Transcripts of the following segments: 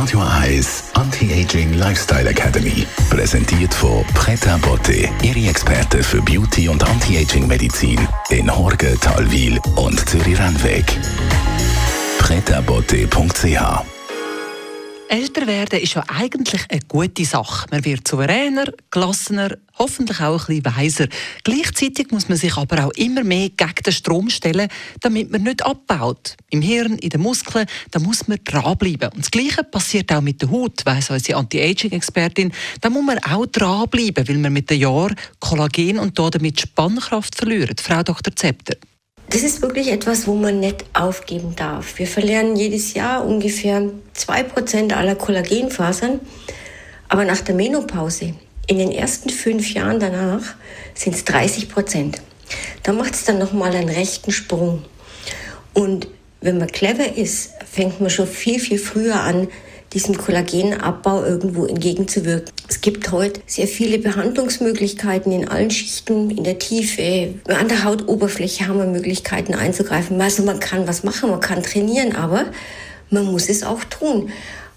Radio Eyes Anti-Aging Lifestyle Academy. Präsentiert von Preta Botte, Ihre Experte für Beauty und Anti-Aging Medizin in Horge, Talwil und Zürich-Rennweg. pretabotte.ch Älter werden ist ja eigentlich eine gute Sache. Man wird souveräner, gelassener, hoffentlich auch ein bisschen weiser. Gleichzeitig muss man sich aber auch immer mehr gegen den Strom stellen, damit man nicht abbaut. Im Hirn, in den Muskeln, da muss man dranbleiben. Und das Gleiche passiert auch mit der Haut, weiss unsere Anti-Aging-Expertin. Da muss man auch dranbleiben, weil man mit den Jahren Kollagen und damit Spannkraft verliert. Frau Dr. Zepter. Das ist wirklich etwas, wo man nicht aufgeben darf. Wir verlieren jedes Jahr ungefähr 2% aller Kollagenfasern. Aber nach der Menopause, in den ersten fünf Jahren danach, sind es 30 Prozent. Da macht es dann nochmal einen rechten Sprung. Und wenn man clever ist, fängt man schon viel, viel früher an, diesem Kollagenabbau irgendwo entgegenzuwirken. Es gibt heute sehr viele Behandlungsmöglichkeiten in allen Schichten, in der Tiefe. An der Hautoberfläche haben wir Möglichkeiten einzugreifen. Also man kann was machen, man kann trainieren, aber man muss es auch tun.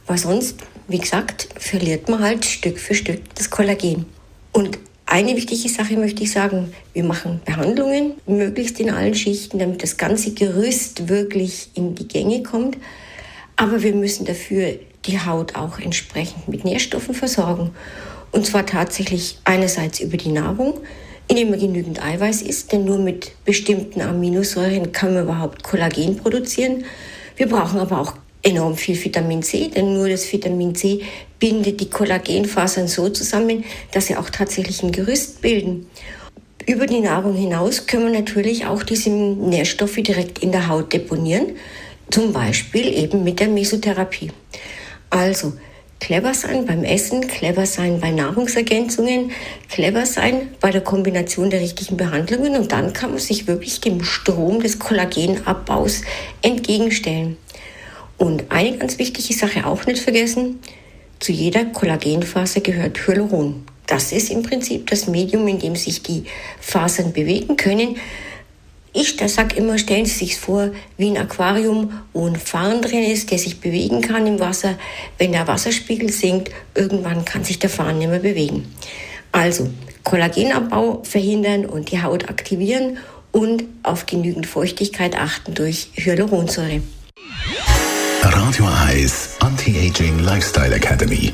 Weil sonst, wie gesagt, verliert man halt Stück für Stück das Kollagen. Und eine wichtige Sache möchte ich sagen, wir machen Behandlungen, möglichst in allen Schichten, damit das ganze Gerüst wirklich in die Gänge kommt. Aber wir müssen dafür die Haut auch entsprechend mit Nährstoffen versorgen. Und zwar tatsächlich einerseits über die Nahrung, indem man genügend Eiweiß isst, denn nur mit bestimmten Aminosäuren kann man überhaupt Kollagen produzieren. Wir brauchen aber auch enorm viel Vitamin C, denn nur das Vitamin C bindet die Kollagenfasern so zusammen, dass sie auch tatsächlich ein Gerüst bilden. Über die Nahrung hinaus können wir natürlich auch diese Nährstoffe direkt in der Haut deponieren, zum Beispiel eben mit der Mesotherapie. Also clever sein beim Essen, clever sein bei Nahrungsergänzungen, clever sein bei der Kombination der richtigen Behandlungen und dann kann man sich wirklich dem Strom des Kollagenabbaus entgegenstellen. Und eine ganz wichtige Sache auch nicht vergessen, zu jeder Kollagenfaser gehört Hyaluron. Das ist im Prinzip das Medium, in dem sich die Fasern bewegen können. Ich sage immer, stellen Sie sich vor wie ein Aquarium, wo ein Farn drin ist, der sich bewegen kann im Wasser. Wenn der Wasserspiegel sinkt, irgendwann kann sich der Farn nicht mehr bewegen. Also Kollagenabbau verhindern und die Haut aktivieren und auf genügend Feuchtigkeit achten durch Hyaluronsäure. Radio Eyes Anti-Aging Lifestyle Academy.